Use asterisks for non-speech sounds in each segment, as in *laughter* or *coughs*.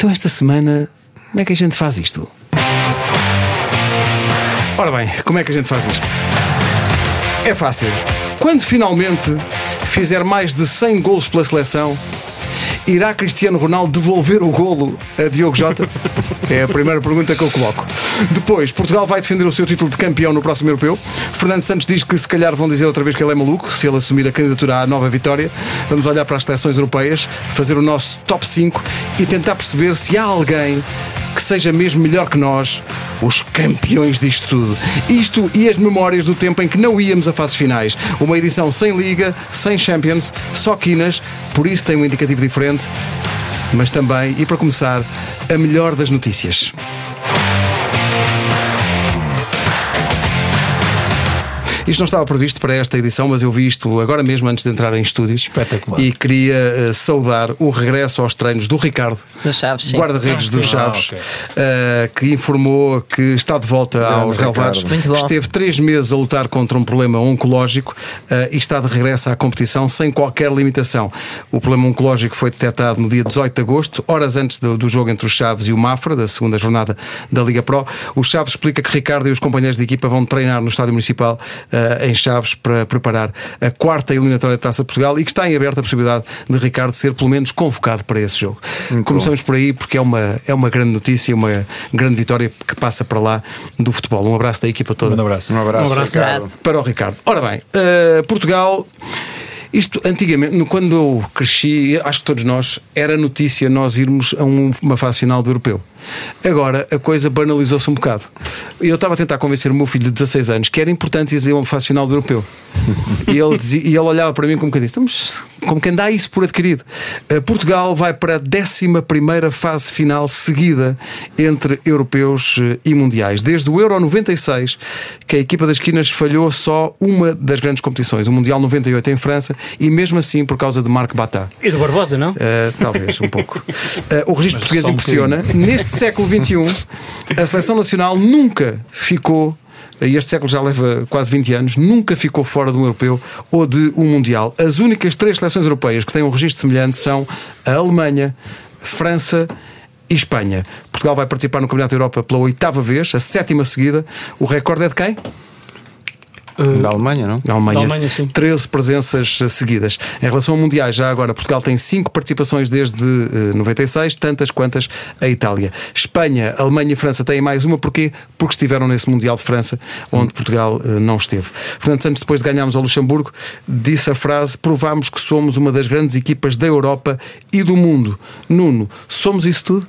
Então, esta semana, como é que a gente faz isto? Ora bem, como é que a gente faz isto? É fácil. Quando finalmente fizer mais de 100 golos pela seleção, irá Cristiano Ronaldo devolver o golo a Diogo Jota? *laughs* É a primeira pergunta que eu coloco. Depois, Portugal vai defender o seu título de campeão no próximo europeu. Fernando Santos diz que se calhar vão dizer outra vez que ele é maluco se ele assumir a candidatura à nova vitória. Vamos olhar para as seleções europeias, fazer o nosso top 5 e tentar perceber se há alguém que seja mesmo melhor que nós, os campeões disto tudo. Isto e as memórias do tempo em que não íamos a fases finais. Uma edição sem Liga, sem Champions, só quinas, por isso tem um indicativo diferente. Mas também, e para começar, a melhor das notícias. Isto não estava previsto para esta edição, mas eu vi isto agora mesmo antes de entrar em estúdios. Espetacular. E queria uh, saudar o regresso aos treinos do Ricardo, Do Chaves, sim. guarda-redes Ah, dos sim. Chaves, Ah, ok. uh, que informou que está de volta aos Ricardo. relevados. Muito bom. Esteve três meses a lutar contra um problema oncológico uh, e está de regresso à competição sem qualquer limitação. O problema oncológico foi detectado no dia 18 de agosto, horas antes do, do jogo entre os Chaves e o Mafra, da segunda jornada da Liga Pro. O Chaves explica que Ricardo e os companheiros de equipa vão treinar no Estádio Municipal uh, em Chaves para preparar a quarta eliminatória da Taça de Portugal e que está em aberta a possibilidade de Ricardo ser pelo menos convocado para esse jogo. Começamos por aí porque é uma, é uma grande notícia, uma grande vitória que passa para lá do futebol. Um abraço da equipa toda Um abraço. Um abraço, Um abraço. Abraço. para o Ricardo. Ora bem, eh, Portugal. Isto antigamente, quando eu cresci, acho que todos nós, era notícia nós irmos a um- uma fase final do europeu. Agora a coisa banalizou-se um bocado. Eu estava a tentar convencer o meu filho de 16 anos que era importante ir a uma fase final do europeu. E ele, dizia- e ele olhava para mim como diz: Estamos, como quem dá isso por adquirido. Eh, Portugal vai para a 11 fase final seguida entre europeus eh, e mundiais. Desde o Euro 96, que a equipa das esquinas falhou só uma das grandes competições, o Mundial 98 em França, e mesmo assim por causa de Marco Batá. E do Barbosa, não? Uh, talvez, um pouco. Uh, *laughs* o registro português só um impressiona. Neste século XXI, a seleção nacional nunca ficou. E este século já leva quase 20 anos, nunca ficou fora de um europeu ou de um mundial. As únicas três seleções europeias que têm um registro semelhante são a Alemanha, França e Espanha. Portugal vai participar no Campeonato da Europa pela oitava vez, a sétima seguida. O recorde é de quem? Da Alemanha, não? Na Alemanha, Da Alemanha, sim. 13 presenças eh, seguidas. Em relação a mundiais, já agora, Portugal tem 5 participações desde eh, 96, tantas quantas a Itália. Espanha, Alemanha e França têm mais uma, porquê? Porque estiveram nesse Mundial de França, onde Portugal eh, não esteve. Fernando Santos, depois de ganharmos ao Luxemburgo, disse a frase: provámos que somos uma das grandes equipas da Europa e do mundo. Nuno, somos isso tudo?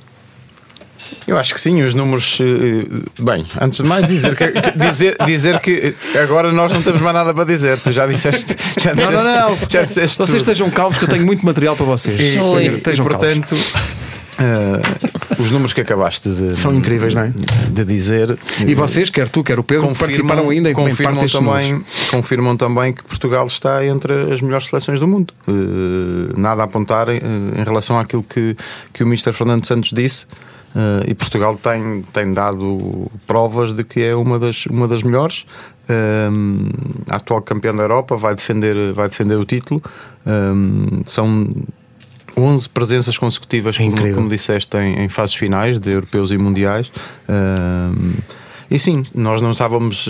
Eu acho que sim, os números. eh, Bem, antes de mais dizer que, dizer, dizer que agora nós não temos mais nada para dizer. Tu já disseste. Já Não, disseste, não, não. Já disseste Vocês tudo. estejam calmos, que eu tenho muito material para vocês. E, Oi. e, calmos. portanto, eh, os números que acabaste de, São incríveis, não é? de dizer. E vocês, quer tu, quer o Pedro, participaram ainda em em parte confirmam também, números. confirmam também que Portugal está entre as melhores seleções do mundo. Eh, nada a apontar eh, em relação àquilo que, que o Mr. Fernando Santos disse. Eh, e Portugal tem, tem dado provas de que é uma das, uma das melhores. Eh, a atual campeã da Europa vai defender, vai defender o título. Eh, são 11 presenças consecutivas, como, incrível. como disseste, em, em fases finais de europeus e mundiais. Ahm, e sim, nós não estávamos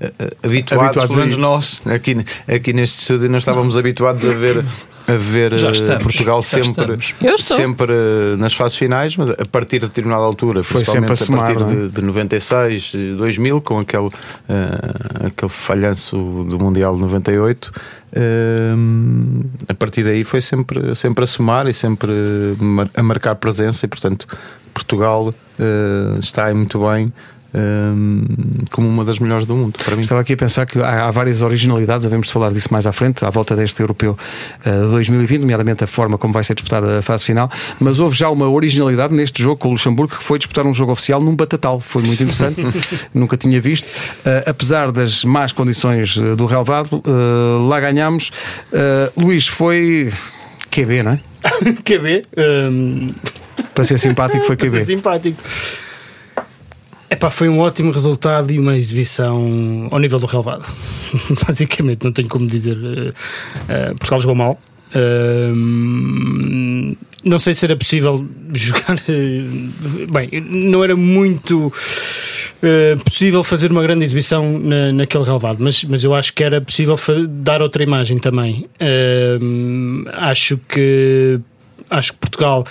eh, habituados, Habituados pelo menos nós, aqui, aqui neste estúdio, não estávamos habituados a ver. A ver Já eh, estamos, Portugal já sempre, sempre eh, nas fases finais, mas a partir de determinada altura, Foi sempre a a, partir somar, é? de, de 96, eh, 2000, com aquele, eh, aquele falhanço do Mundial de 98. eh, a partir daí foi sempre, sempre a somar e sempre a marcar presença, e portanto, Portugal eh, está aí muito bem. Como uma das melhores do mundo, para mim. Estava aqui a pensar que há, há várias originalidades, havemos de falar disso mais à frente, à volta deste europeu eh, de 2020, nomeadamente a forma como vai ser disputada a fase final. Mas houve já uma originalidade neste jogo com o Luxemburgo, que foi disputar um jogo oficial num batatal. Foi muito interessante, *laughs* nunca tinha visto. Eh, apesar das más condições eh, do relevado, eh, lá ganhámos. Luís, foi QB, não é? *laughs* QB. hum, Para ser simpático, foi *laughs* para ser QB. simpático. Epá, foi um ótimo resultado e uma exibição ao nível do relevado. *laughs* Basicamente, não tenho como dizer. eh, Portugal jogou mal. Hum, não sei se era possível *laughs* jogar. eh, Bem, não era muito. eh, possível fazer uma grande exibição na, naquele relevado, mas, mas eu acho que era possível dar outra imagem também. Eh, acho que acho que Portugal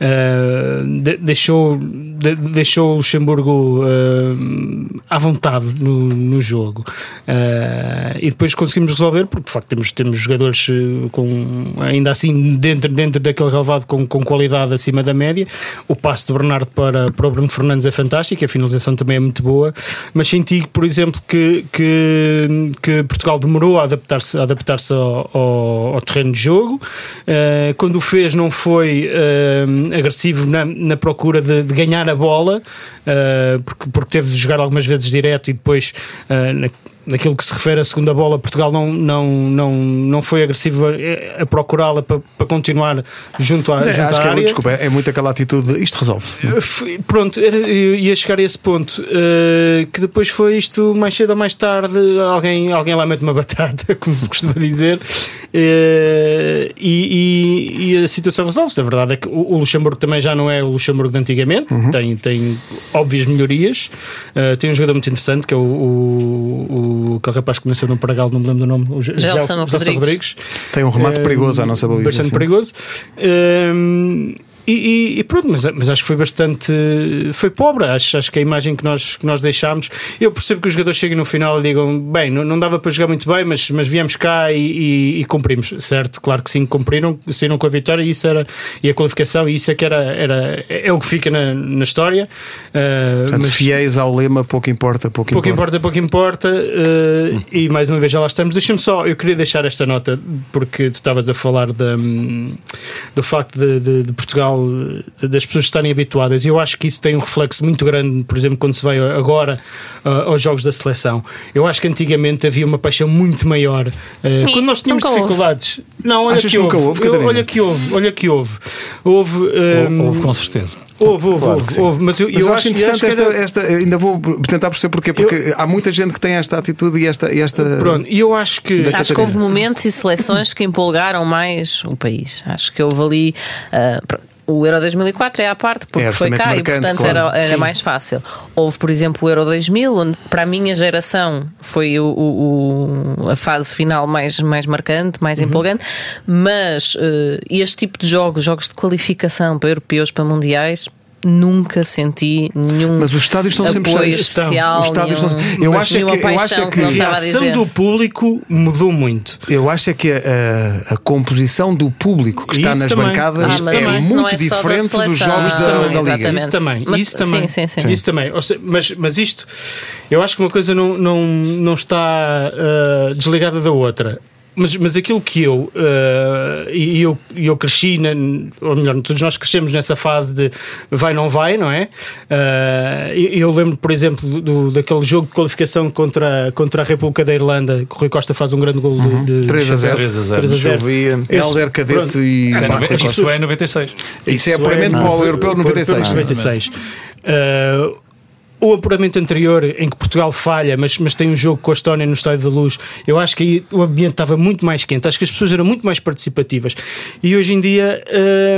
eh, de- deixou, de- deixou o Luxemburgo eh, à vontade no, no jogo. Eh, e depois conseguimos resolver porque de facto temos, temos jogadores com ainda assim dentro, dentro daquele relevado com, com qualidade acima da média. O passo do Bernardo para, para o Bruno Fernandes é fantástico a finalização também é muito boa. Mas senti por exemplo que, que, que Portugal demorou a adaptar-se adaptar ao, ao, ao terreno de jogo. Eh, quando o fez não foi eh, agressivo na, na procura de, de ganhar a bola eh, porque, porque teve de jogar algumas vezes direto e depois eh, na- naquilo que se refere à segunda bola, Portugal não, não, não, não foi agressivo a, a procurá-la para, para continuar junto à, é, junto acho à que é, área. desculpa, é, é muito aquela atitude de isto resolve. Uh, foi- Pronto, era, ia chegar a esse ponto uh, que depois foi isto mais cedo ou mais tarde. Alguém, alguém lá mete uma batata, *laughs* como se costuma dizer, uh, e, e- e a situação resolve-se. A verdade é que o, o Luxemburgo também já não é o Luxemburgo de antigamente, tem, tem óbvias melhorias. Uh, tem um jogador muito interessante que é o, o, o aquele rapaz que nasceu no Paragal, não me lembro do nome, o Ge- Gelson Gelson Rodrigues. Tem um remate Eh, perigoso à nossa baliza. Bastante sim. perigoso. Ehm, e, e- e pronto, mas, mas acho que foi bastante. Foi pobre. Acho, acho que a imagem que nós, que nós deixámos. Eu percebo que os jogadores cheguem no final e digam: bem, não, não dava para jogar muito bem, mas, mas viemos cá e, e- e cumprimos. Certo? Claro que sim, cumpriram, saíram com a vitória e isso era. E a qualificação, e isso é que era. era é o que fica na, na história. Eh, Portanto, mas- fiéis ao lema, pouco importa, pouco, Pouco importa. importa, pouco importa. eh, e mais uma vez já lá estamos. Deixa-me só, eu queria deixar esta nota, porque tu estavas a falar da, hum, do facto de, de- de Portugal, de- das pessoas estarem habituadas. E eu acho que isso tem um reflexo muito grande, por exemplo, quando se vai agora ah, aos jogos da seleção. Eu acho que antigamente havia uma paixão muito maior. eh, quando nós tínhamos nunca houve. dificuldades. Não, olha Achas que que houve. houve, Eu- olha que houve, olha que houve. Houve. hum, Houve com certeza. Houve, houve, Claro houve, houve, mas eu, Mas eu, acho e interessante que esta, era- esta. Ainda vou tentar perceber porquê. Porque há muita gente que tem esta atitude e esta. E esta Pronto, e eu acho que. Acho que houve momentos e seleções que empolgaram mais o país. Acho que houve ali. pronto, o Euro 2004 é à parte porque É foi cá e marcante, portanto claro. era, era Sim. mais fácil. Houve, por exemplo, o Euro 2000, onde para a minha geração foi o, o- o- a fase final mais, mais marcante, mais Uhum. empolgante, mas eh, este tipo de jogos, jogos de qualificação para europeus, para mundiais, nunca senti nenhum Mas os estádios estão sempre apoio cheios. especial. Os estádios nenhum- estão- eu acho é que- eu acho é que- A reação do público mudou muito. Eu acho é que a, a- composição do público que está Isso nas também. bancadas Ah, é isso muito é diferente dos jogos da, da Liga. Exatamente. Isso também, Mas- isso também. sim, sim, sim. Isso também. Seja, mas, mas isto, eu acho que uma coisa não, não, não está ah, desligada da outra. Mas, mas aquilo que eu, ah, e eu, eu cresci, na, ou melhor, todos nós crescemos nessa fase de vai, não vai, não é? E eu lembro, por exemplo, do, daquele jogo de qualificação contra, contra a República da Irlanda, que o Rui Costa faz um grande gol de, de 3 a 0. 3 a 0. 3 a 0. Chovia. Esse- Helder Cadete pronto. e Isso é, nove- isso é 96. Isso é apuramento para o Europeu de 96. 96. Ah, o apuramento anterior, em que Portugal falha, mas, mas tem um jogo com a Estónia no Estádio da Luz, eu acho que aí o ambiente estava muito mais quente, acho que as pessoas eram muito mais participativas. E hoje em dia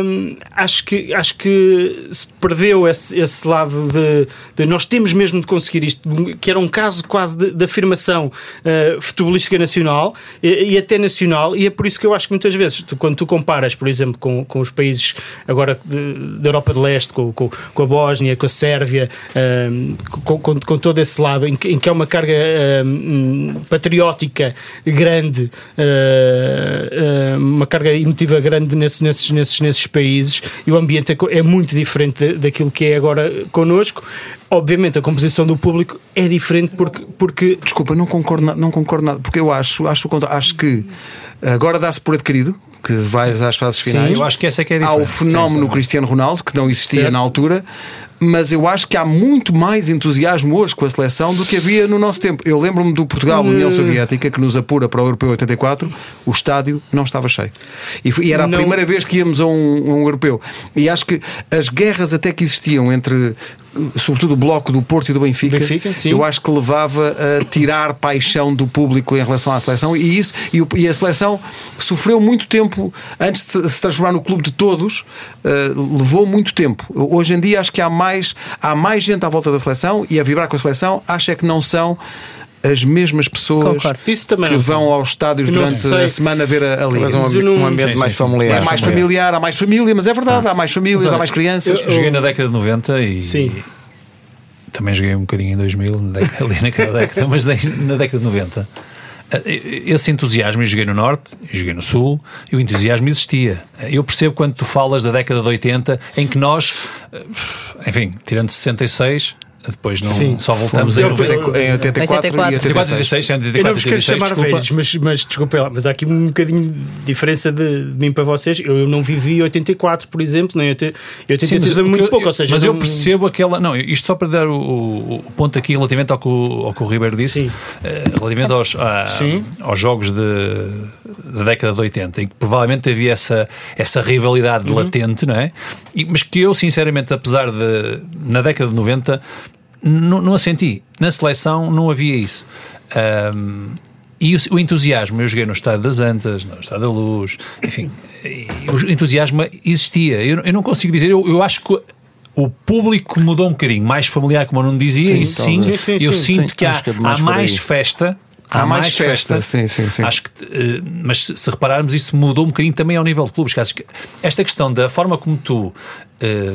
hum, acho, que, acho que se perdeu esse, esse lado de, de nós temos mesmo de conseguir isto, que era um caso quase de, de afirmação uh, futebolística nacional e, e até nacional, e é por isso que eu acho que muitas vezes, tu, quando tu comparas, por exemplo, com, com os países agora da Europa de Leste, com, com, com a Bósnia, com a Sérvia, hum, com, com, com todo esse lado, em que, em que há uma carga hum, patriótica grande, uh, uma carga emotiva grande nesse- nesses, nesses, nesses países, e o ambiente é, é muito diferente da- daquilo que é agora connosco. Obviamente, a composição do público é diferente porque, porque Desculpa, não concordo, não concordo nada, porque eu acho, acho, acho que agora dá-se por adquirido que vais às fases finais. eu acho que essa é que é a Há o diferença. fenómeno Sim, sim. Cristiano Ronaldo, que não existia Certo. na altura. Mas eu acho que há muito mais entusiasmo hoje com a seleção do que havia no nosso tempo. Eu lembro-me do Portugal-União Soviética, que nos apura para o Europeu 84, o estádio não estava cheio. E, era a Não- primeira vez que íamos a um, a um europeu. E acho que as guerras até que existiam entre, sobretudo, o bloco do Porto e do Benfica, Benfica, eu acho que levava a tirar paixão do público em relação à seleção. E, isso, e, o- e a seleção sofreu muito tempo antes de se transformar no clube de todos, eh, levou muito tempo. Hoje em dia acho que há mais, há mais gente à volta da seleção e a vibrar com a seleção, acho é que não são as mesmas pessoas Concordo. Isso também que vão aos estádios Eu durante sei a semana ver a, a Liga. Mas um, eu não- um ambiente Sim, mais familiar. É mais também. familiar, há mais família, mas é verdade, há mais famílias, há mais crianças. eu- Joguei na década de 90 e. Sim. Também joguei um bocadinho em 2000, na década- *laughs* ali naquela década, mas na década de 90. Eh, Esse entusiasmo, eu joguei no Norte, eu joguei no Sul, e o entusiasmo existia. Eu percebo quando tu falas da década de 80, em que nós, eh, enfim, tirando 66, depois não, Sim. só voltamos Fomos em em 90 90. em 84 e 84, 84, 86. 86, Eu não 84, vos quero 86, chamar desculpa. velhos, mas, mas desculpem lá, mas há aqui um bocadinho de diferença de, de mim para vocês. Eu, eu não vivi 84, por exemplo, nem 80, eu 86 Sim, mas o muito eu- pouco, ou seja, mas não- eu percebo aquela. Não, isto só para dar o, o- o ponto aqui relativamente ao que o, ao que o Ribeiro disse, Sim. eh, relativamente aos, a- Sim. aos jogos de, da década de 80, em que provavelmente havia essa, essa rivalidade Uhum. latente, não é? E- mas que eu, sinceramente, apesar de. na década de 90, não, não a senti. Na seleção não havia isso. Ahm, e o, o entusiasmo, eu joguei no Estádio das Antas, no Estádio da Luz, enfim, o entusiasmo existia. Eu, eu não consigo dizer, eu, eu acho que o público mudou um bocadinho, mais familiar, como eu não dizia, Sim, e sim. Sim, sim, eu sinto que há, que é há mais mais festa. Há mais festa, sim, sim, sim. Acho que, eh, mas se, se repararmos, isso mudou um bocadinho também ao nível de clubes. que acho que esta questão da forma como tu eh,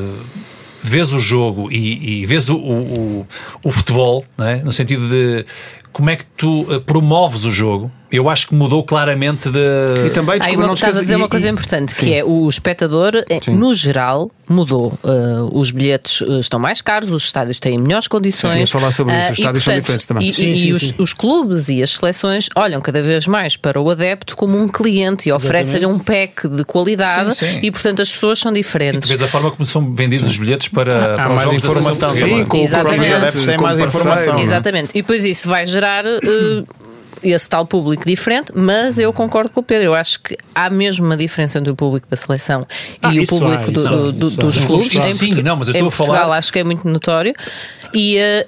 vês o jogo e, e vês o, o, o- o futebol, é? no sentido de como é que tu eh, promoves o jogo, eu acho que mudou claramente de. E também, aí desculpa, uma, não estás a dizer e- uma coisa e- importante, Sim. que é o espectador, eh, no geral, mudou. Uh, os bilhetes estão mais caros, os estádios têm melhores condições. Sim, falado sobre isso, Ah, os e, estádios são diferentes também. E, Sim, e- sim, e os, sim. os clubes e as seleções olham cada vez mais para o adepto como um cliente e oferecem-lhe um pack de qualidade Sim, sim. e, portanto, as pessoas são Tu diferentes. vês a forma como são vendidos os bilhetes para, para os mais informação. Sim, com Exatamente. próprio Adeptos têm mais informação. Exatamente. E depois isso vai gerar eh, esse tal público diferente, mas eu concordo com o Pedro. Eu acho que há mesmo uma diferença entre o público da seleção Ah, e o isso público há, do- isso do- do- isso dos clubes. Em sim, não, mas eu estou a Portugal falar- acho que é muito notório. E. eh,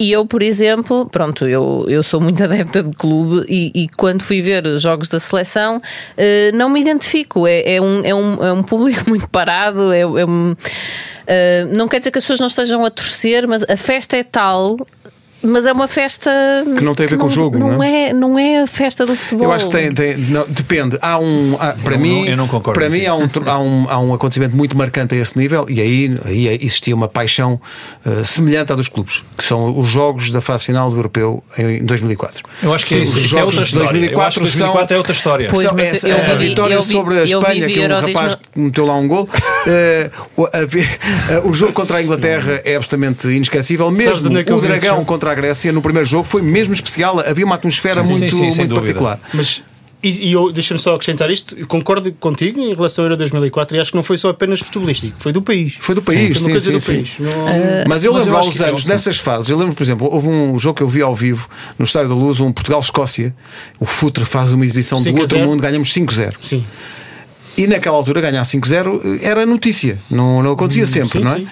e eu, por exemplo, pronto, eu, eu sou muito *laughs* adepta de clube e, e quando fui ver jogos da seleção eh, não me identifico. É, é, um, é, um, é um público *laughs* muito parado. É, é um- eh, não quer dizer que as pessoas não estejam a torcer, mas a festa é tal. Mas é uma festa Que não tem a ver com o jogo, não, não é? Não é a festa do futebol. Eu acho que tem, tem- não, depende. Há um, há- para Eu mim, não- eu não concordo para mim há um, há, um, há um acontecimento muito marcante a esse nível e aí, aí existia uma paixão eh, semelhante à dos clubes, que são os jogos da fase final do Europeu em 2004. Eu acho que é isso. Os Isso é jogos outra de história. 2004 eu acho que 2004 são- é outra história. Pois, São- mas essa- eu a vitória eu vi- sobre a Espanha, vivi que um rapaz 2000. que meteu lá um gol. eh, o- a vi- *laughs* o jogo contra a Inglaterra é absolutamente inesquecível. Mesmo é o vi Dragão jogo? Contra a Grécia no primeiro jogo foi mesmo especial. Havia uma atmosfera Sim, muito, sim, muito particular. Mas e, e eu deixa-me só acrescentar isto, eu concordo contigo em relação ao Euro 2004 e acho que não foi só apenas futebolístico, foi do país. Foi do país, Foi sim, sim, do sim. país. Não- Mas eu Mas lembro eu há uns é anos, nessas fases, eu lembro, por exemplo, houve um jogo que eu vi ao vivo no Estádio da Luz, um Portugal-Escócia. O Futre faz uma exibição do 5 a outro 0. mundo, ganhamos 5-0. Sim. E naquela altura ganhar 5-0 era notícia, não, não acontecia sempre, sim, não é? sim.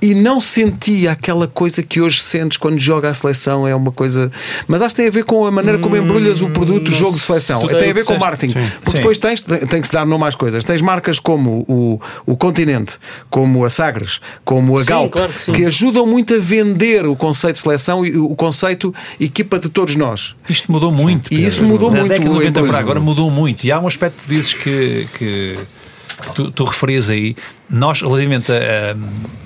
E não sentia aquela coisa que hoje sentes quando joga a seleção, é uma coisa. Mas acho que tem a ver com a maneira como embrulhas o produto, o não jogo de seleção. Tem a o ver com disseste. marketing. Porque Sim. depois tens, tem que se dar nome às coisas. Tens marcas como o, o Continente, como a Sagres, como a Sim, Galp, claro que sim. que ajudam muito a vender o conceito de seleção e o conceito equipa de todos nós. Isto mudou muito. E isso mudou Na muito, década de 90 pois, para agora mudou muito. E há um aspecto que dizes que, que tu, tu referias aí. Nós, relativamente a. a-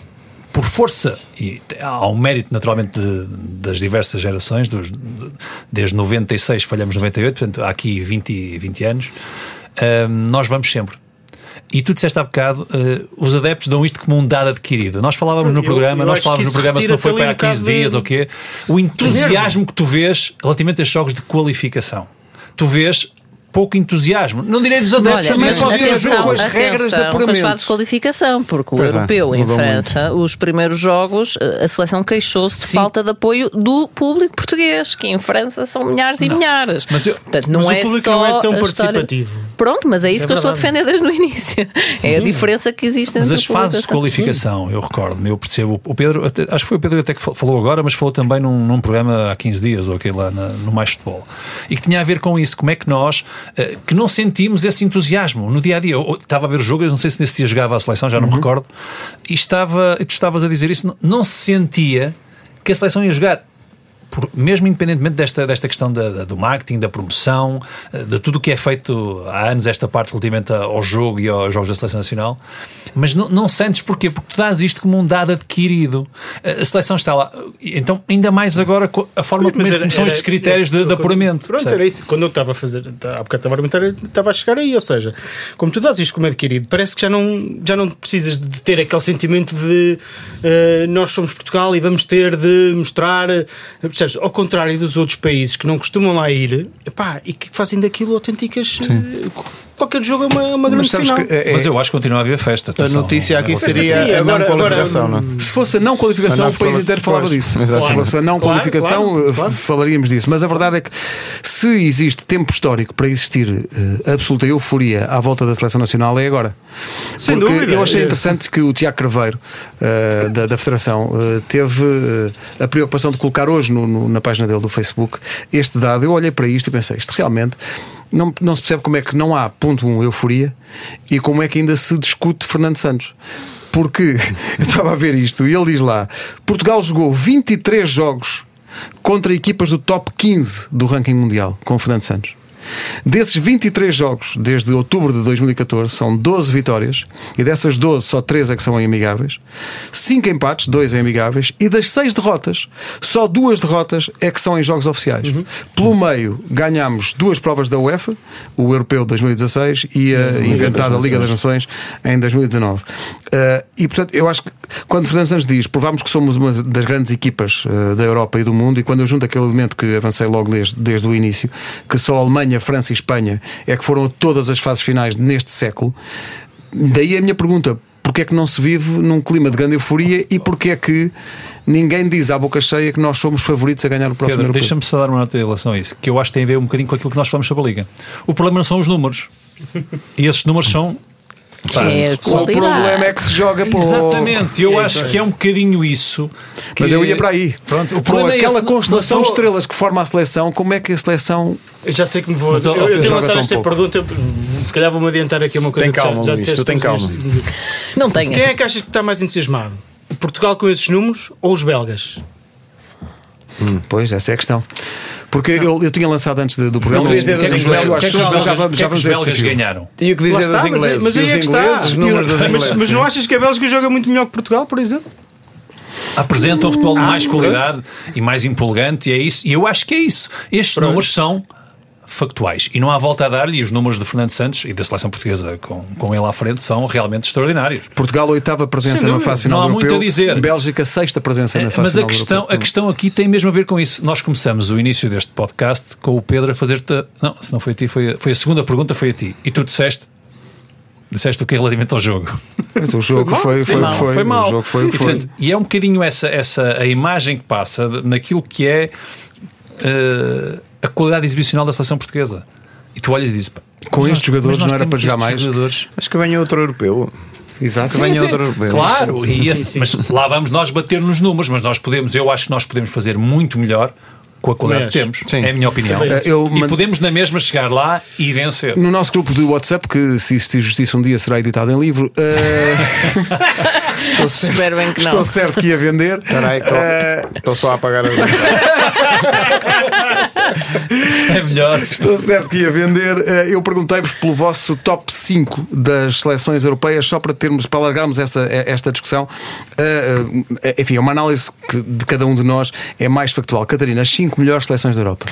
por força, e há um mérito naturalmente de- das diversas gerações, dos- de- desde 96 falhamos 98, portanto há aqui 20, e- 20 anos, hum, nós vamos sempre. E tu disseste há bocado, eh, os adeptos dão isto como um dado adquirido. Nós falávamos no Eu- programa, eu nós falávamos no programa se não foi para há um bocado 15 de- dias ou quê. O entusiasmo que tu vês relativamente a jogos de qualificação. Tu vês pouco entusiasmo. Não direi dos adeptos, Olha, também mas atenção, com as atenção regras de apuramento. fases de qualificação, porque o Pois é, europeu em mudou França, os primeiros jogos, a seleção queixou-se de falta de apoio do público português, que em França são milhares e milhares. Mas eu- Portanto, não Mas o é público só não é tão a história- participativo. Pronto, mas é isso É que eu estou a defender desde o início. *laughs* É a diferença que existe Mas entre as fases de qualificação, eu recordo-me, eu percebo. O Pedro, até- acho que foi o Pedro até que fa- falou agora, mas falou também num, num programa há 15 dias, ou aquele lá na- no Mais Futebol. E que tinha a ver com isso, como é que nós, eh, que não sentimos esse entusiasmo no dia a dia. Eu, eu estava a ver os jogos, eu não sei se nesse dia jogava a seleção, já não me recordo, e estava, e tu estavas a dizer isso, não, não se sentia que a seleção ia jogar. Por- mesmo independentemente desta, desta questão da- da- do marketing, da promoção, eh, de tudo o que é feito há anos, esta parte relativamente ao jogo e aos jogos da Seleção Nacional, mas não, não sentes porquê? Porque tu dás isto como um dado adquirido. Eh, A seleção está lá. Então, ainda mais agora a forma como, Mas como são estes critérios de, de apuramento. Pronto, percebes? era isso. Quando eu estava a fazer, há bocado estava a argumentar, estava a chegar aí. Ou seja, como tu dás isto como adquirido, parece que já não, já não precisas de ter aquele sentimento de eh, nós somos Portugal e vamos ter de mostrar, percebes? Ao contrário dos outros países que não costumam lá ir epá, e que fazem daquilo autênticas. eh, qualquer jogo é uma, uma grande final. que é- Mas eu acho que continua a haver festa. A notícia aqui É seria Sim, a não agora- qualificação, agora, não é? Se fosse a não qualificação, A não o país inteiro falava pois, disso. exato. Se fosse a não Claro, qualificação, claro, eh, claro. falaríamos disso. Mas a verdade é que se existe tempo histórico para existir eh, absoluta euforia à volta da seleção nacional, é agora. Sem Porque dúvida. eu achei É. interessante que o Tiago Craveiro, eh, da, da Federação, eh, teve eh, a preocupação de colocar hoje no- no- na página dele do Facebook este dado. Eu olhei para isto e pensei, isto realmente. Não, não se percebe como é que não há, ponto um, euforia e como é que ainda se discute Fernando Santos. Porque *laughs* eu estava a ver isto e ele diz lá: Portugal jogou 23 jogos contra equipas do top 15 do ranking mundial com Fernando Santos. Desses 23 jogos, desde outubro de 2014, são 12 vitórias, e dessas 12, só 3 é que são em amigáveis, 5 empates, 2 em amigáveis, e das 6 derrotas, só duas derrotas é que são em jogos oficiais. Pelo meio, ganhámos duas provas da UEFA, o Europeu de 2016 e a inventada Liga das Nações em 2019. Uh, e portanto, eu acho que quando Fernando Santos diz provámos que somos uma das grandes equipas uh, da Europa e do mundo, e quando eu junto aquele elemento que avancei logo desde, desde o início, que só a Alemanha, França e Espanha é que foram a todas as fases finais neste século, daí a minha pergunta. Porquê é que não se vive num clima de grande euforia e porquê é que ninguém diz à boca cheia que nós somos favoritos a ganhar o próximo Pedro, europeu? deixa-me só dar uma nota em relação a isso, que eu acho que tem a ver um bocadinho com aquilo que nós falamos sobre a Liga. O problema não são os números. E esses números são. É O problema é que se joga por. Exatamente, eu acho que é um bocadinho isso. que- Mas eu ia para aí. Pronto, o Com problema é aquela esse, constelação de estrelas que forma a seleção, como é que a seleção. Eu já sei que me vou. Mas, eu, eu Pedro, tenho lançado esta pouco. pergunta. eu- Se calhar vou-me adiantar aqui uma coisa Tem que já- calma, já, Luís, tu tem calma. *laughs* Não tenhas. Quem é que achas que está mais entusiasmado? Portugal com esses números ou os belgas? Pois, essa é a questão. Porque eu, eu tinha lançado antes de- do programa. Não dizer é dos que os ingleses. é já vamos, é belgas ganharam? E o que dizer está, dos mas- ingleses? mas aí os é que está. Mas, não achas que a Bélgica joga muito melhor que Portugal, por exemplo? apresentam futebol de Ah, mais qualidade e mais empolgante, e é isso. E eu acho que é isso. Estes números são factuais e não há volta a dar-lhe. E os números de Fernando Santos e da seleção portuguesa com, com ele à frente são realmente extraordinários. Portugal, oitava presença Sem na fase final Não há do muito europeu. a dizer. Bélgica, sexta presença na fase Mas a final do questão, europeu. a questão aqui tem mesmo a ver com isso. Nós começamos o início deste podcast com o Pedro a fazer-te. Não, se não foi a ti, foi a, foi a segunda pergunta, foi a ti. E tu disseste. Disseste o que é relativamente ao jogo. O jogo foi, foi, Foi foi, mal. foi, Foi mal. O jogo foi, e, foi. portanto, e é um bocadinho essa, essa a imagem que passa naquilo que é eh, a qualidade exibicional da seleção portuguesa. E tu olhas e dizes, Com estes jogadores não era para jogar mais? jogadores. Acho que venha outro europeu. Exato. Sim, venha Sim, outro europeu. Claro, e esse- mas lá vamos nós bater nos números, mas nós podemos, eu acho que nós podemos fazer muito melhor com a qualidade que temos. Sim. É a minha opinião. Eu e podemos na mesma chegar lá e vencer. No nosso grupo de WhatsApp, que se existir justiça um dia será editado em livro, eh, *laughs* Espero bem que estou não. certo que ia vender. Espera aí, estou- Eh, estou só a apagar a *laughs* É melhor. Estou certo que ia vender. Eh, Eu perguntei-vos pelo vosso top 5 das seleções europeias, só para termos, para alargarmos essa, esta discussão. Eh, eh, Enfim, é uma análise que de cada um de nós é mais factual. Catarina, as 5 melhores seleções da Europa.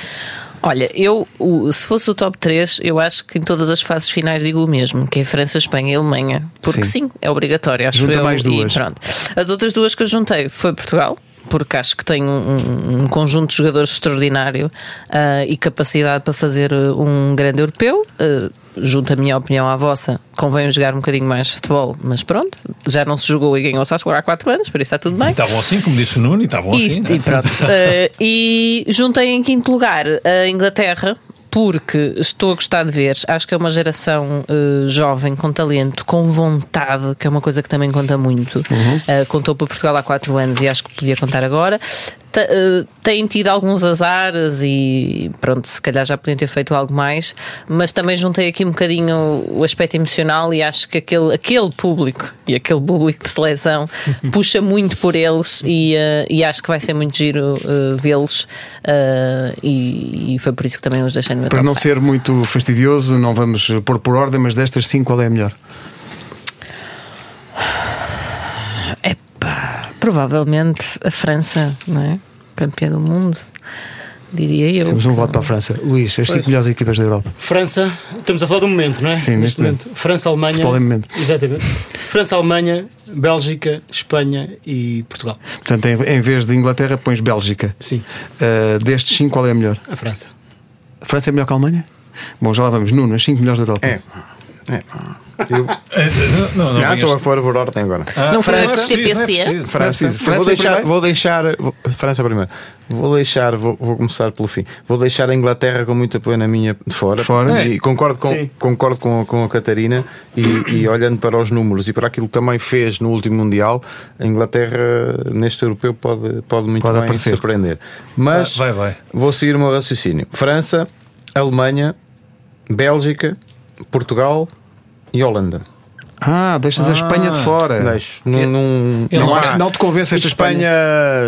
Olha, eu, se fosse o top 3, eu acho que em todas as fases finais digo o mesmo, que é França, Espanha e Alemanha. Porque Sim. sim, é obrigatório, acho Junta eu. mais duas. Pronto. As outras duas que eu juntei foi Portugal. porque acho que tem um, um conjunto de jogadores extraordinário ah, e capacidade para fazer um grande europeu. Ah, junto a minha opinião à vossa, convém jogar um bocadinho mais futebol, mas pronto, já não se jogou e ganhou-se há 4 anos, por isso está tudo bem. Estavam assim, como disse o Nuno, e estavam assim. Isto, né? e pronto. Uh, *laughs* e juntei em quinto lugar a Inglaterra. Porque estou a gostar de ver, acho que é uma geração uh, jovem, com talento, com vontade, que é uma coisa que também conta muito. Uh, contou para Portugal há 4 anos e acho que podia contar agora. Uh, têm tido alguns azares e pronto, se calhar já podiam ter feito algo mais, mas também juntei aqui um bocadinho o aspecto emocional e acho que aquele, aquele público e aquele público de seleção *laughs* puxa muito por eles e, uh, e acho que vai ser muito giro uh, vê-los uh, e, e, foi por isso que também os deixei no meu Para não five. ser muito fastidioso, não vamos pôr por ordem, mas destas cinco qual é a melhor? Provavelmente a França, não é? Campeã do mundo diria eu. Temos um voto para a França. Luís, as 5 melhores equipas da Europa. França, estamos a falar do momento, não é? Sim, neste, momento. momento. França, Alemanha. Futebol em momento. Exatamente. França, Alemanha, Bélgica, Espanha e Portugal. Portanto, em, em vez de Inglaterra, pões Bélgica. Sim. Uh, destes 5, qual é a melhor? A França. A França é melhor que a Alemanha? Bom, já lá vamos. Nuno, as 5 melhores da Europa. É. É. Eu... não, não, não, estou a fora por ordem agora. Ah, não foi França, TPC. É França, França, vou deixar, vou deixar vou, França primeiro. Vou deixar, vou, vou, começar pelo fim. Vou deixar a Inglaterra com muito apoio na minha de fora. fora. E concordo com, concordo com, com a Catarina e, e, olhando para os números e para aquilo que também fez no último Mundial, a Inglaterra neste europeu pode, pode muito pode bem aparecer. surpreender. Mas vai, vai. vou seguir o meu raciocínio. França, Alemanha, Bélgica, Portugal e Holanda. Ah, deixas ah, a Espanha de fora. Deixo. Não, não, não, acho, não te convence esta Espanha.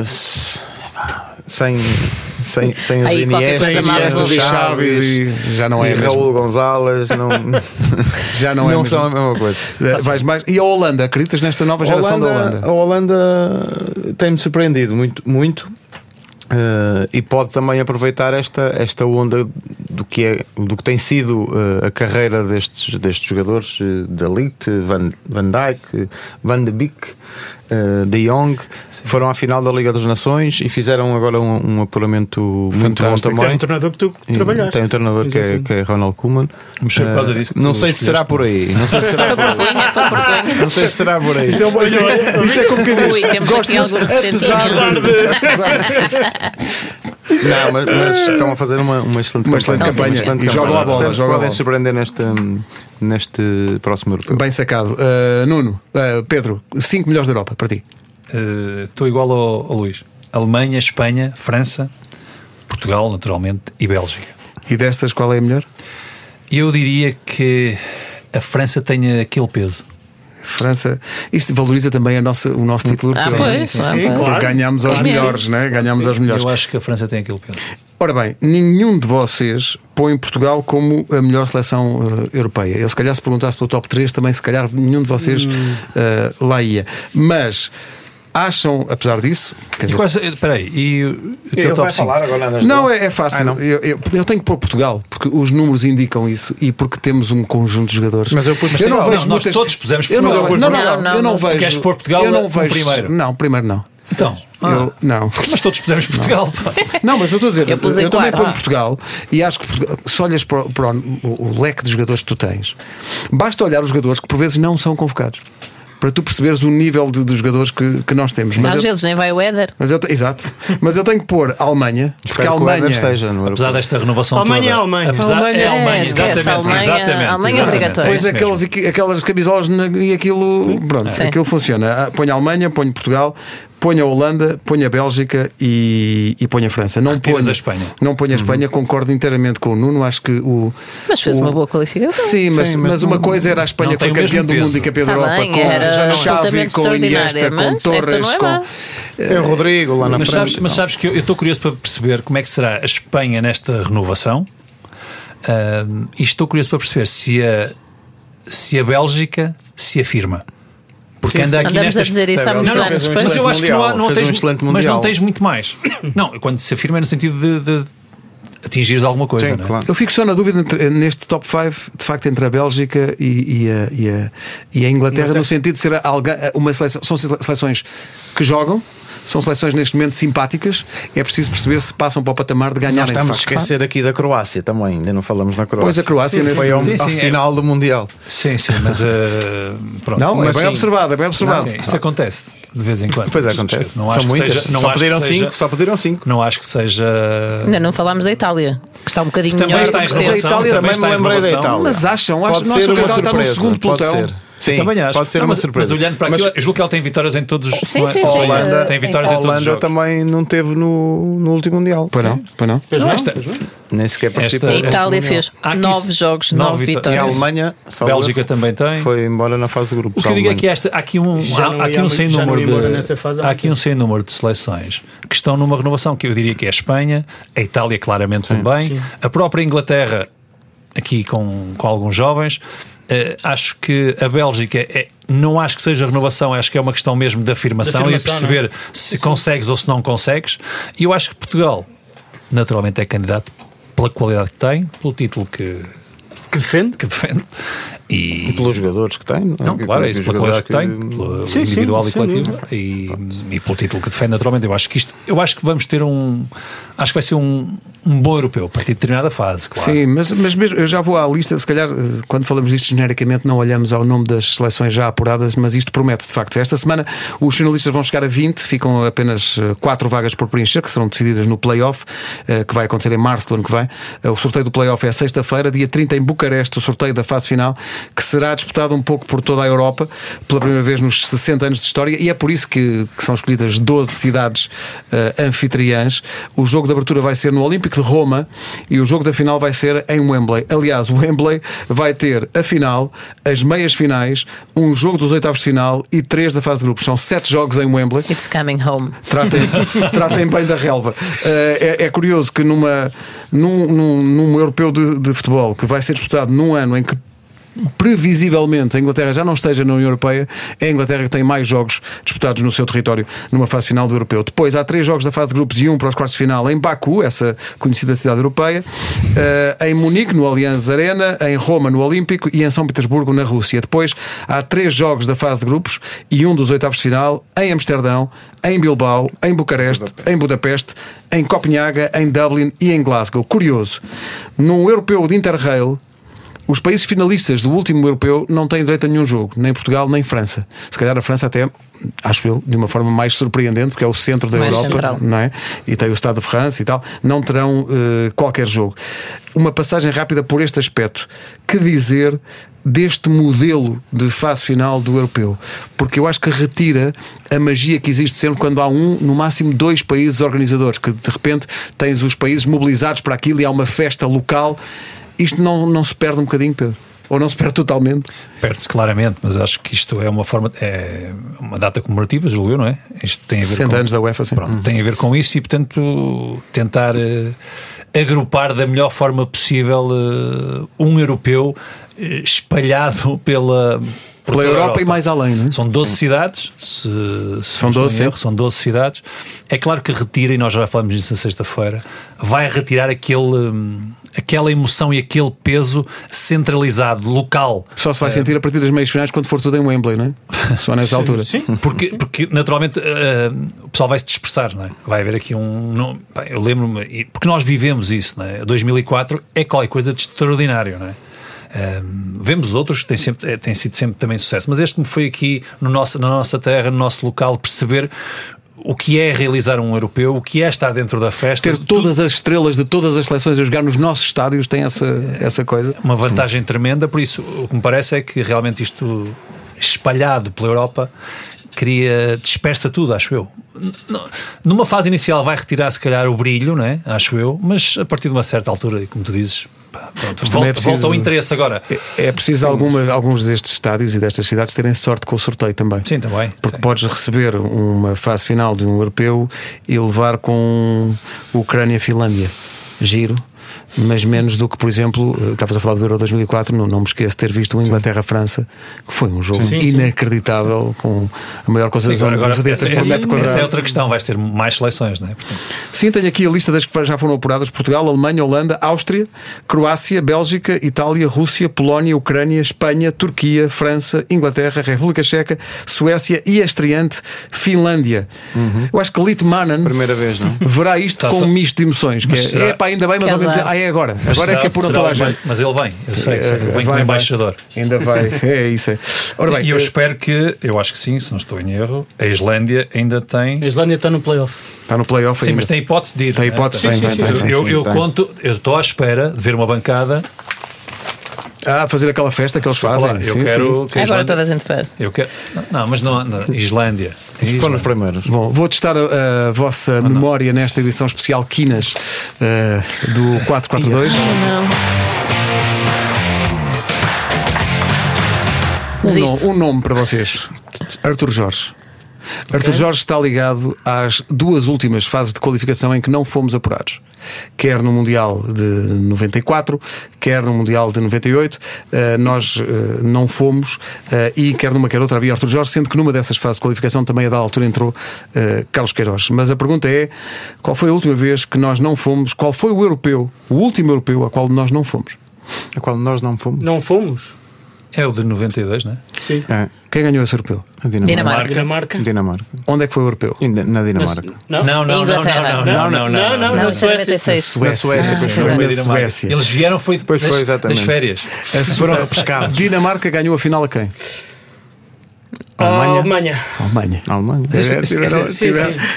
Espanha sem, sem, sem Aí, os Iniesta, sem Chaves e já não é e Raul Gonzalez não, *laughs* já não, é não são a mesma coisa. *laughs* Vais mais. E a Holanda, acreditas nesta nova geração Holanda, da Holanda? A Holanda tem-me surpreendido muito, muito Uh, e pode também aproveitar esta, esta onda do que, é, do que tem sido uh, a carreira destes, destes jogadores, uh, da Ligt, Van, Van Dijk, Van de Beek, De Jong, foram à final da Liga das Nações e fizeram agora um, um apuramento muito bom também. Tem um treinador que tu trabalhaste. Tem um treinador que é, que é, Ronald Koeman. Disso. Não sei se será por aí. Não sei se será por aí. Não sei se será por aí. Isto é, um, isto é, isto é como que diz. Ui, temos Gosto apesar de. *laughs* Não, mas, mas, estão a fazer uma, uma excelente uma excelente campanha. Excelente e jogam a bola. Portanto, jogam podem surpreender neste, neste próximo europeu. Bem sacado. Uh, Nuno, uh, Pedro, 5 melhores da Europa para ti. Estou uh, igual ao, ao Luís. Alemanha, Espanha, França, Portugal, naturalmente, e Bélgica. E destas, qual é a melhor? Eu diria que a França tenha aquele peso. França, isso valoriza também a nossa, o nosso título ah, pois, sim, sim, claro. ganhamos aos melhores, né? ganhamos aos melhores. Eu acho que a França tem aquele peso. Ora bem, nenhum de vocês põe Portugal como a melhor seleção uh, europeia. Eu, se calhar, se perguntasse pelo top 3, também, se calhar, nenhum de vocês uh, lá ia. Mas acham, apesar disso. Quer dizer, quase, espera aí, e o teu top 5? Não, é, é fácil. não. Eu, eu, eu, tenho que pôr Portugal, porque os números indicam isso e porque temos um conjunto de jogadores. Mas eu, pus eu não vejo não, muitas... todos pusemos Portugal. Eu não, não, não, não, eu não vejo. Queres pôr Portugal eu não vejo, primeiro? Não, primeiro não. Então, ah. eu, não. Mas todos pusemos Portugal. *laughs* Não, mas eu estou a dizer, eu, eu também ponho Portugal e acho que se olhas para, para o, o leque de jogadores que tu tens, basta olhar os jogadores que por vezes não são convocados para tu perceberes o nível de, de jogadores que, que nós temos. Mas Às eu, vezes nem vai o Éder. Mas eu, exato. Mas eu tenho que pôr a Alemanha. Porque a Alemanha. Esteja no Apesar desta renovação Alemanha toda. É Alemanha. Apesar, Alemanha é Alemanha. exatamente. Alemanha, exatamente. Alemanha é obrigatório. Pois é aquelas, aquelas camisolas e aquilo. Pronto, Sim. aquilo funciona. Ah, ponho a Alemanha, ponho Portugal, ponha a Holanda, ponha a Bélgica e, e ponha a França. Não ponha a Espanha. Não ponha a uhum. Espanha, uhum. concordo inteiramente com o Nuno. Acho que o. Mas fez o, uma boa qualificação. Sim, mas, Sim, mas, mas uma coisa era a Espanha que foi campeã do mundo e campeã da Europa com Xavi, com Iniesta, com Torres, é com. É o Rodrigo lá na mas frente. Sabes, mas sabes que eu estou curioso para perceber como é que será a Espanha nesta renovação. Uh, e estou curioso para perceber se a, se a Bélgica se afirma. Porque Sim, anda aqui Andamos nestas... a dizer isso há muitos não, anos. Mas eu acho que não, há, não tens, um mas não tens muito mais. *coughs* não, quando se afirma é no sentido de, de atingires alguma coisa. Sim, é? claro. Eu fico só na dúvida entre, neste top 5, de facto, entre a Bélgica e, e, a, e, a, e a, Inglaterra, no sentido de ser alguém, uma seleção, são seleções que jogam São seleções neste momento simpáticas. É preciso perceber se passam para o patamar de Nós ganharem de estamos a esquecer aqui da Croácia também, ainda não falamos na Croácia. Pois a Croácia nesse- foi ao, Sim, ao sim, é- final do Mundial. Sim, sim, mas eh, pronto. Não, é Mas bem sim. observado, é bem observado. Sim, isso acontece de vez em quando. Pois é, acontece. Não São acho que muitas. seja, não só acho pediram seja- cinco, só pediram cinco. Não acho que seja. Ainda não falámos da Itália, que está um bocadinho Também melhor está em mas a. Itália também também está me em lembrei da. Itália. Mas acham, Pode não acham que a Itália está no segundo pelotão? Sim, Também acho. pode ser Não, uma mas, surpresa. Mas olhando para Mas aquilo, eu julgo que ele tem vitórias em todos os. Sim, sim, sim. Holanda- tem vitórias a em todos os Holanda também não teve no, no último Mundial. Pois não, pois não. Pois Não, esta-. Nem sequer participou. A Itália fez nove jogos, nove vita- E a vitórias. Alemanha, Bélgica também tem. foi embora na fase de grupos. O que eu digo é que esta, há aqui um, há, aqui um sem número de há aqui um sem número de seleções que estão numa renovação que eu diria que é a Espanha, a Itália claramente também, sim. a própria Inglaterra aqui com, com alguns jovens. Eh, acho que a Bélgica é, não acho que seja renovação, acho que é uma questão mesmo de afirmação, De e afirmação, perceber se consegues ou se não consegues. E eu acho que Portugal, naturalmente, é candidato pela qualidade que tem, pelo título que, Que defende? que defende. E, E pelos jogadores que tem. não, claro, é isso pela qualidade que tem, pelo Sim, sim, individual e sem coletivo e, e pelo título que defende naturalmente. Eu acho que isto, eu acho que vamos ter um, acho que vai ser um, um bom europeu a partir de determinada fase, claro. Sim, mas, mas mesmo, eu já vou à lista, se calhar, eh, quando falamos disto genericamente, não olhamos ao nome das seleções já apuradas, mas isto promete, de facto. Esta semana os finalistas vão chegar a 20, ficam apenas 4 vagas por preencher, que serão decididas no play-off, eh, que vai acontecer em março do ano que vem. Eh, O sorteio do play-off é sexta-feira, dia 30 em Bucareste, o sorteio da fase final, que será disputado um pouco por toda a Europa, pela primeira vez nos 60 anos de história, e é por isso que, que são escolhidas 12 cidades eh, anfitriãs. O jogo de abertura vai ser no Olímpico de Roma e o jogo da final vai ser em Wembley. Aliás, o Wembley vai ter a final, as meias finais, um jogo dos oitavos de final e três da fase de grupos. São sete jogos em Wembley. It's coming home. Tratem, *laughs* tratem bem da relva. Eh, é, é curioso que numa, num, num, num europeu de, de futebol que vai ser disputado num ano em que previsivelmente a Inglaterra já não esteja na União Europeia, é a Inglaterra que tem mais jogos disputados no seu território numa fase final do europeu. Depois há três jogos da fase de grupos e um para os quartos de final em Baku, essa conhecida cidade europeia, eh, em Munique, no Allianz Arena, em Roma, no Olímpico e em São Petersburgo, na Rússia. Depois há três jogos da fase de grupos e um dos oitavos de final em Amsterdão, em Bilbao, em Bucareste, em Budapeste, em Copenhaga, em Dublin e em Glasgow. Curioso, num europeu de Interrail, os países finalistas do último europeu não têm direito a nenhum jogo, nem Portugal nem França. Se calhar a França até, acho eu, de uma forma mais surpreendente, porque é o centro da Mais Europa, central. não é? E tem o Estado de França e tal, não terão eh, qualquer jogo. Uma passagem rápida por este aspecto. Que dizer deste modelo de fase final do europeu? Porque eu acho que retira a magia que existe sempre quando há um, no máximo dois países organizadores, que de repente tens os países mobilizados para aquilo e há uma festa local. Isto não, não se perde um bocadinho, Pedro? Ou não se perde totalmente? Perde-se claramente, mas acho que isto é uma forma, é uma data comemorativa, julgo eu, não é? Isto tem a ver 60 com, anos da UEFA, sim. Pronto, tem a ver com isso e, portanto, tentar eh, agrupar da melhor forma possível eh, um europeu eh, espalhado pela. Pela toda a Europa, e mais além, não é? São 12 cidades, se, se São não estou 12, em sim. erro, são 12 cidades. É claro que retira, e nós já falamos disso na sexta-feira, vai retirar aquele, hum, aquela emoção e aquele peso centralizado, local. Só se vai sentir a partir das meias finais quando for tudo em Wembley, não é? *laughs* Só nessa altura. Sim. Porque, porque naturalmente eh, o pessoal vai se dispersar, não é? Vai haver aqui um. Não, eu lembro-me, porque nós vivemos isso, não é? 2004 é qualquer coisa de extraordinário, não é? Um, vemos outros que têm, sempre, têm sido sempre também sucesso, mas este me foi aqui no nosso, na nossa terra, no nosso local, perceber o que é realizar um europeu, o que é estar dentro da festa. Ter todas as estrelas de todas as seleções a jogar nos nossos estádios tem essa, essa coisa. uma vantagem tremenda, por isso o que me parece é que realmente isto espalhado pela Europa cria, dispersa tudo, acho eu. Numa fase inicial vai retirar se calhar o brilho, não é? acho eu, mas a partir de uma certa altura, como tu dizes, pronto, volta, é preciso- volta ao interesse agora. É- É preciso algumas, alguns destes estádios e destas cidades terem sorte com o sorteio também. Sim, também. Porque Sim. podes receber uma fase final de um europeu e levar com Ucrânia-Finlândia. Giro. Mas menos do que, por exemplo, eh, estavas a falar do Euro 2004, não, não me esqueço de ter visto o Inglaterra-França, que foi um jogo Sim, sim. inacreditável, com a maior concentração Agora, de agora vedetas essa, por essa- metro quadrado. essa é outra questão, vais ter mais seleções, não é? Portanto, Sim, tenho aqui a lista das que já foram apuradas: Portugal, Alemanha, Holanda, Áustria, Croácia, Bélgica, Itália, Rússia, Polónia, Ucrânia, Espanha, Turquia, França, Inglaterra, República Checa, Suécia e a estreante Finlândia. Eu acho que Litmanen Primeira vez, não? verá isto com um misto de emoções. Que é, será- "Epá, ainda bem, mas ao mesmo azar. tempo, ah, é agora. mas Agora é será- que apuram toda a gente. Mas ele vem, eu sei, sei que Eh, vem vai, como vai. embaixador. Ainda vai. *laughs* É isso. É. Ora bem, e eu eh, espero que, eu acho que sim, se não estou em erro, a Islândia ainda tem. A Islândia está no playoff. está no playoff Sim, ainda. mas tem hipótese de ir. Tem é? hipótese, tem, tem, tem, eu, sim, eu tem. conto, eu estou à espera de ver uma bancada. Ah, fazer aquela festa que eles fazem. Lá, eu Sim, quero sim. que Agora Islândia- toda a gente faz. Eu quero, não, mas não, não Islândia. Foram os Islândia. primeiros. Bom, vou testar a, a vossa memória nesta edição especial Quinas eh, do 442. Um, Desisto. nome, um nome para vocês: Arthur Jorge. Arthur Jorge está ligado às duas últimas fases de qualificação em que não fomos apurados. Quer no Mundial de 94, quer no Mundial de 98, eh, nós eh, não fomos, eh, e quer numa quer outra havia Arthur Jorge, sendo que numa dessas fases de qualificação também a da altura entrou Carlos Queiroz. Mas a pergunta é: qual foi a última vez que nós não fomos? Qual foi o europeu, o último europeu a qual nós não fomos? A qual nós não fomos. Não fomos? É o de 92, não é? Sim. É, Quem ganhou esse europeu? a Dinamarca. Dinamarca. Dinamarca. Dinamarca. Onde é que foi o europeu? Na Dinamarca. Não? Não, não, não, não, não, não, não, não, não, Não, na é Suécia. 96. Na Suécia, foi foi. na. Suécia. Eles vieram foi Pois das, foi, exatamente. das férias. Foram repescados. Dinamarca ganhou a final a quem? Alemanha. Alemanha. Alemanha. Alemanha.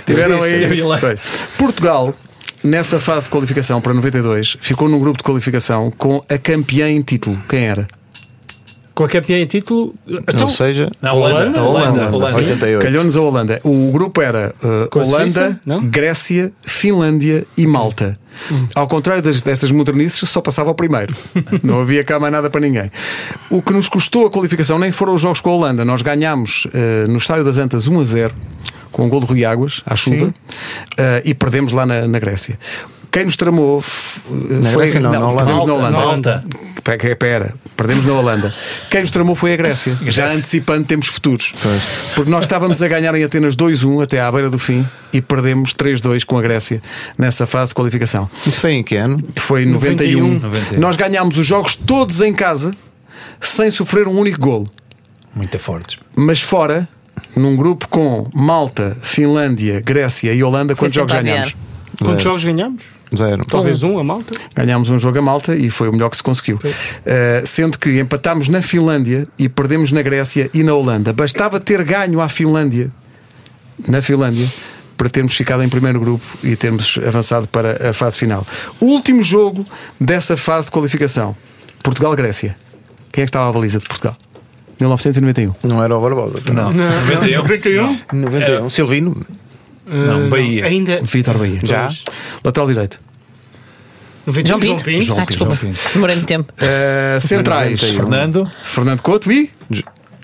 Tiveram, aí. Portugal, nessa fase de qualificação para 92, ficou num grupo de qualificação com a campeã em título. Quem era? Com a campeã em título. Então, Ou seja, Na Holanda. Holanda? Holanda. Holanda. Holanda. 88. Calhou-nos a Holanda. O grupo era uh, a Holanda? Grécia, Finlândia e Malta. Ao contrário das, destas modernices, só passava o primeiro. *laughs* Não havia cá mais nada para ninguém. O que nos custou a qualificação nem foram os jogos com a Holanda. Nós ganhámos uh, no Estádio das Antas 1 a 0 com um gol de Rui Águas à chuva uh, e perdemos lá na, na Grécia. Quem nos tramou foi não, na Holanda. perdemos na Holanda. Malta. Espera, espera, perdemos na Holanda. Quem nos tramou foi a Grécia, já antecipando tempos futuros. Porque nós estávamos a ganhar em Atenas 2-1 até à beira do fim e perdemos 3-2 com a Grécia nessa fase de qualificação. Isso foi em que ano? Foi 91. 91. Nós ganhámos os jogos todos em casa sem sofrer um único golo. Muito fortes. Mas fora, num grupo com Malta, Finlândia, Grécia e Holanda, quantos jogos ganhámos? Quantos jogos ganhámos? Zero. Talvez um a malta. Ganhámos um jogo a Malta e foi o melhor que se conseguiu. Uh, sendo que empatámos na Finlândia e perdemos na Grécia e na Holanda. Bastava ter ganho à Finlândia, na Finlândia, para termos ficado em primeiro grupo e termos avançado para a fase final. O último jogo dessa fase de qualificação: Portugal-Grécia. Quem é que estava à baliza de Portugal? 1991. Não era o Barbosa. Não. 91. 91? 91. Silvino. Não, Bahia. Ainda. Vítor Bahia. Já? Lateral direito. 91, João João Pinto. Pinto. João Ah, desculpa. João Pinto. Demorei muito tempo. Uh, centrais: 91. Fernando. Fernando Couto e.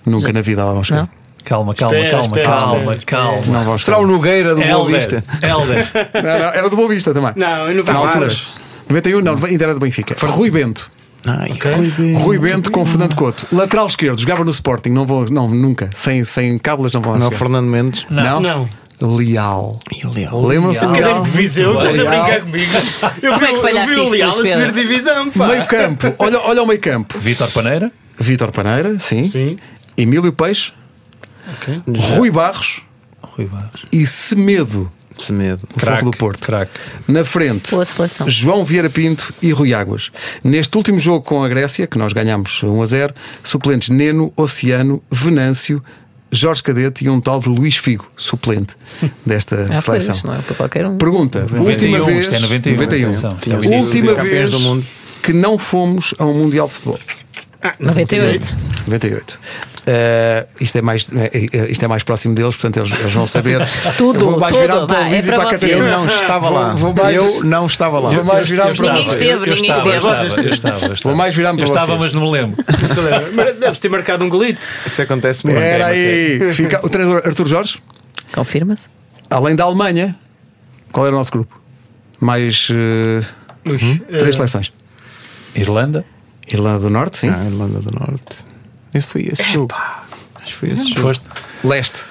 Nunca na vida lá vamos chegar. Não? Calma, calma, Espera, calma, espera, calma, espera, calma. Não vamos Será o. Nogueira do Boa. Vista? Helder. Não, não, era do Boa Vista também. Não, em Na altura. 94. 91, não, ainda era do Benfica. Rui Bento. Ai, Ok. Rui Bento. Rui Bento com Fernando Couto. Lateral esquerdo, jogava no Sporting. Não vou, não, nunca. Sem, sem cábulas não vão lá Não, chegar. Fernando Mendes. Não? Não. Leal. E o Leal. Lembram-se de Leal? De Viseu, estás a brincar comigo? *laughs* Eu Como é que vi, o- eu falhaste vi o isto, Leal a subir divisão, pá. Meio campo. Olha, olha o meio campo. Vítor Paneira. Vítor Paneira, sim. Sim. Emílio Peixe. Ok. Rui Barros. Rui Barros. E Semedo. Semedo. do Fogo do Porto. Craque. Na frente. João Vieira Pinto e Rui Águas. Neste último jogo com a Grécia, que nós ganhámos 1 a 0, suplentes Neno, Oceano, Venâncio, Jorge Cadete e um tal de Luís Figo, suplente desta *laughs* Ah, seleção. não é para qualquer um. Pergunta: 91, última vez, é 91, atenção. Tínhamos Última vez do mundo. que não fomos a um Mundial de Futebol. Ah, 98. 98. Eh, isto, é mais, eh, eh, isto é mais próximo deles, portanto eles, eles vão saber. *laughs* Tudo, Vou mais tudo, virar para o é Luís e para a. Catarina. Eu não estava lá. Vou mais- Eu não estava lá. Vou mais virar para Ninguém esteve, Eu ninguém estava, esteve. Eu estava, eu estava, eu estava. Vou mais virar-me Eu para estava, vocês. mas não me lembro. *laughs* Deves ter marcado um golito. Isso acontece muito. Era aí. Fica, o treinador Arthur Jorge, Confirma-se. além da Alemanha, qual era o nosso grupo? Mais. eh, Três seleções. Irlanda. Irlanda do Norte, sim. Ah, Irlanda do Norte. Esse foi esse jogo. Acho que foi esse jogo. Foste. Leste.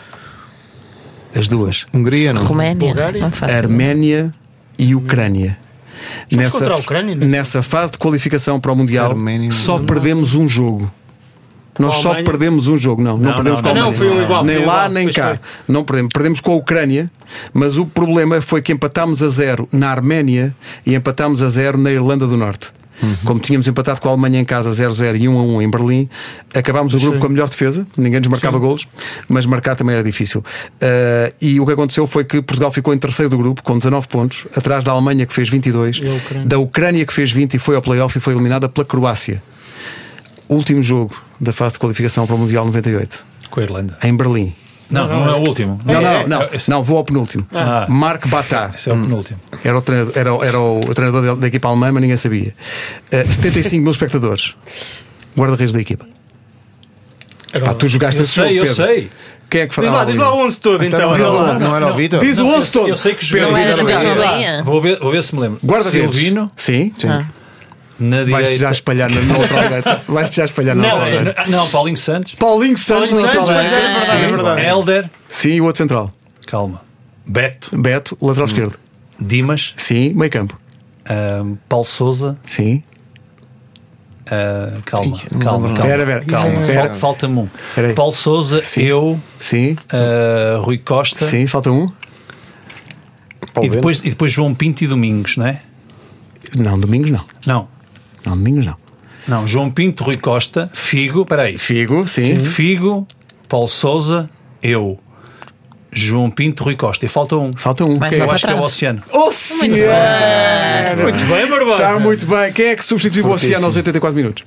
As duas. Hungria, não? Roménia. Bulgária? Não faço. Arménia e Ucrânia. Jogos contra a Ucrânia, não sei. nessa fase de qualificação para o Mundial, Arménia, só perdemos um jogo. Nós a só Alemanha? perdemos um jogo, não. Não, Não, perdemos não, com a não. Alemanha. Não, foi um igual, Nem foi lá, igual, nem pois cá. foi. Não perdemos. Perdemos com a Ucrânia, mas o problema foi que empatámos a zero na Arménia e empatámos a zero na Irlanda do Norte. Uhum. Como tínhamos empatado com a Alemanha em casa 0-0 e 1-1 em Berlim, acabámos o grupo Sim. com a melhor defesa, ninguém nos marcava golos, mas marcar também era difícil. Uh, e o que aconteceu foi que Portugal ficou em terceiro do grupo com 19 pontos, atrás da Alemanha que fez 22, E a Ucrânia? da Ucrânia que fez 20 e foi ao playoff e foi eliminada pela Croácia. Último jogo da fase de qualificação para o Mundial 98, Com a Irlanda. em Berlim. Não, não, é o último. Não, não, É, não, é, esse- não, vou ao penúltimo. Ah. Mark Batá. Esse é o penúltimo. Era o treinador, era, era o treinador da, equipa alemã, mas ninguém sabia. Uh, 75 mil espectadores. Guarda-redes da equipa. Era Pá, tu jogaste Eu esse jogo. sei, eu Pedro. sei. Quem é que Diz lá, diz lá o 11 todo, então. Então, Diz não, lá. era- não era o Vitor? Diz o Não, 11 todo. Eu sei que. Pedro, Não sozinha. Vou ver, vou ver se me lembro. Guarda-redes. Silvino, Sim. Sim. Na Vais-te já direita. espalhar na, na outra *laughs* algata. Vais-te já espalhar na Não, outra é, algata. Não, Paulinho Santos. Paulinho Santos Paulinho na outra mas é verdade, Sim. é verdade. Helder. Sim, e o outro central. Calma. Beto. Beto, lateral esquerdo. Dimas. Sim, meio campo. ahm, Paulo Souza. Sim. ah, calma, não calma, calma. Pera, pera. Calma, Pera. Fal- falta-me um. Pera aí. Paulo Souza, Sim. eu, Sim. ah, Rui Costa Sim, falta um. Paulo e depois, e depois João Pinto e Domingos, não é? Não, domingos não. Não, Não, domingos não. não, João Pinto, Rui Costa, Figo, peraí, Figo, sim. Figo, Paulo Souza, eu, João Pinto, Rui Costa, e falta um. Falta um. Mais lá Eu acho que é o trás. Oceano. Oh! Muito bem, Barbosa. Está muito bem. Quem é que substituiu o Oceano aos 84 minutos?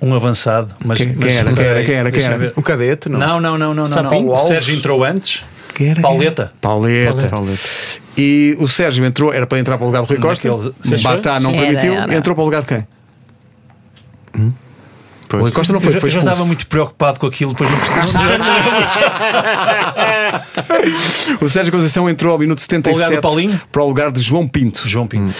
Um avançado, mas. Quem- quem mas- era? Quem era? Quem era? Quem era? Um cadete, não? Não, não, não, não, não. O? Sérgio entrou antes. Quem era? Pauleta. Pauleta. Pauleta. E o Sérgio entrou, era para entrar para o lugar do Rui Costa. Naqueles- Batá não Sim, permitiu, era, era. entrou para o lugar de quem? Pois. O Rui Costa não foi, eu já, foi eu já estava muito preocupado com aquilo, depois não percebi. *laughs* O Sérgio Conceição entrou ao minuto 77 Para o lugar para o lugar de João Pinto. João Pinto.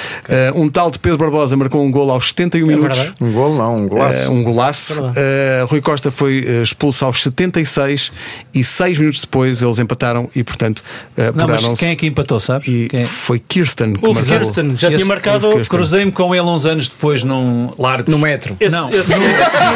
Uh, um tal de Pedro Barbosa marcou um gol aos 71 minutos. verdade. Um gol, não, um golaço. Uh, um golaço. Verdade. Uh, Rui Costa foi expulso aos 76 e 6 minutos depois eles empataram e, portanto, uh, Não, mas apuraram-se. quem é que empatou, sabe? E Quem é? foi Kirsten que Ulf. Kirsten, já Esse- tinha marcado. Cruzei-me com ele uns anos depois num Largos. No metro. Esse, Não. esse- *laughs*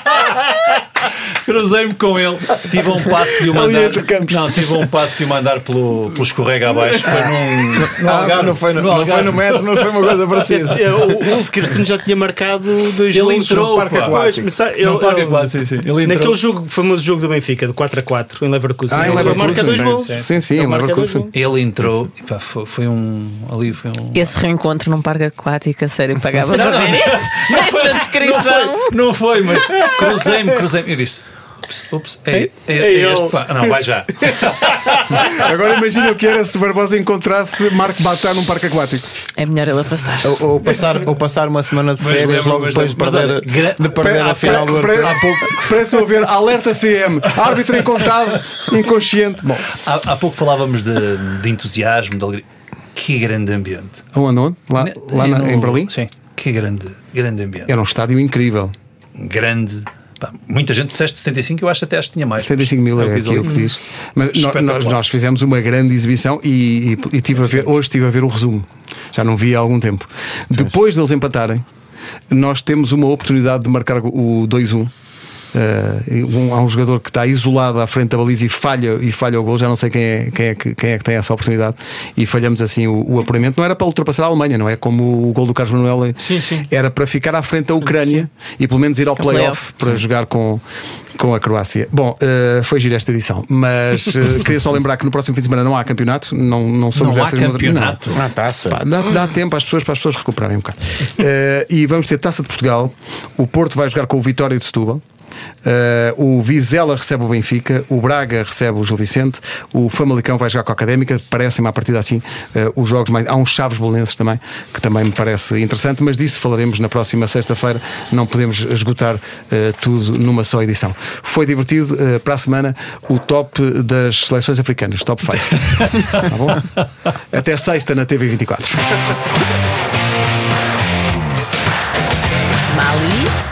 *laughs* Cruzei-me com ele. Tive um passo de o mandar. Não, tive um passo de o mandar pelo, pelo escorrega abaixo. Foi num. Ah, não foi no, No não foi Algarve. no metro, não foi uma coisa *laughs* parecida. é, o Ulf Kirsten já tinha marcado dois Ele golos entrou, no Parque. Aquático. Pois, mas sabe, Não, ele- Parque ele- Aquático, sim, sim. Ele entrou. Naquele jogo, famoso jogo do Benfica, de 4 a 4 em Leverkusen. Ah, em ele Leverkusen, marca dois sim. gols. Sim, sim, Ele em Leverkusen. gols. Ele entrou e pá, foi, foi um. Ali foi um. Esse reencontro num parque aquático, a sério, pagava para ver isso. Esta descrição. Não foi, mas *laughs* cruzei-me, cruzei-me. Eu disse. Ups, ups, é, é, É é este pá. Não, vai já. *laughs* Agora imagina o que era se Barbosa encontrasse Marco Batá num parque aquático. É melhor ele afastar-se. Ou, ou passar, ou passar uma semana de férias lembro, logo mas depois de lembro. Perder, olha, de perder a final do Pre-. Há pouco, parece eu ver alerta CM, árbitro encontrado, inconsciente. Bom, Há, há pouco falávamos de, de entusiasmo, de alegria. Que grande ambiente. onde, onde? Lá, lá na- No- em Berlim? Sim. Que grande, grande ambiente. Era um estádio incrível. Grande. Pá, muita gente disseste 75, eu acho até acho que tinha mais. 75 mil É o é que diz aquilo ali. que diz. Mas nós, nós fizemos uma grande exibição e, e, e tive a ver, hoje estive a ver o resumo. Já não vi há algum tempo. Depois deles empatarem, nós temos uma oportunidade de marcar o 2-1. Uh, um- há um jogador que está isolado à frente da baliza e falha, e falha o gol. Já não sei quem é, quem, é que, quem é que tem essa oportunidade. E falhamos assim o, o apuramento. Não era para ultrapassar a Alemanha, não é como o gol do Carlos Manuel. Sim, sim. Era para ficar à frente da Ucrânia e pelo menos ir ao playoff playoff. para jogar com, com a Croácia. Bom, eh, foi gira esta edição, mas eh, *laughs* queria só lembrar que no próximo fim de semana não há campeonato, não, não somos Não há essas campeonato. Não. Ah, taça. Pá, dá, dá tempo às pessoas para as pessoas recuperarem um bocado. Eh, e vamos ter Taça de Portugal. O Porto vai jogar com o Vitória de Setúbal. Uh, o Vizela recebe o Benfica, o Braga recebe o Gil Vicente, o Famalicão vai jogar com a Académica. Parecem-me a partir assim uh, os jogos mais. Há uns Chaves Belenenses também, que também me parece interessante, mas disso falaremos na próxima sexta-feira. Não podemos esgotar uh, tudo numa só edição. Foi divertido. para a semana, o top das seleções africanas, top 5. *laughs* tá bom? Até sexta na TV 24. Mali.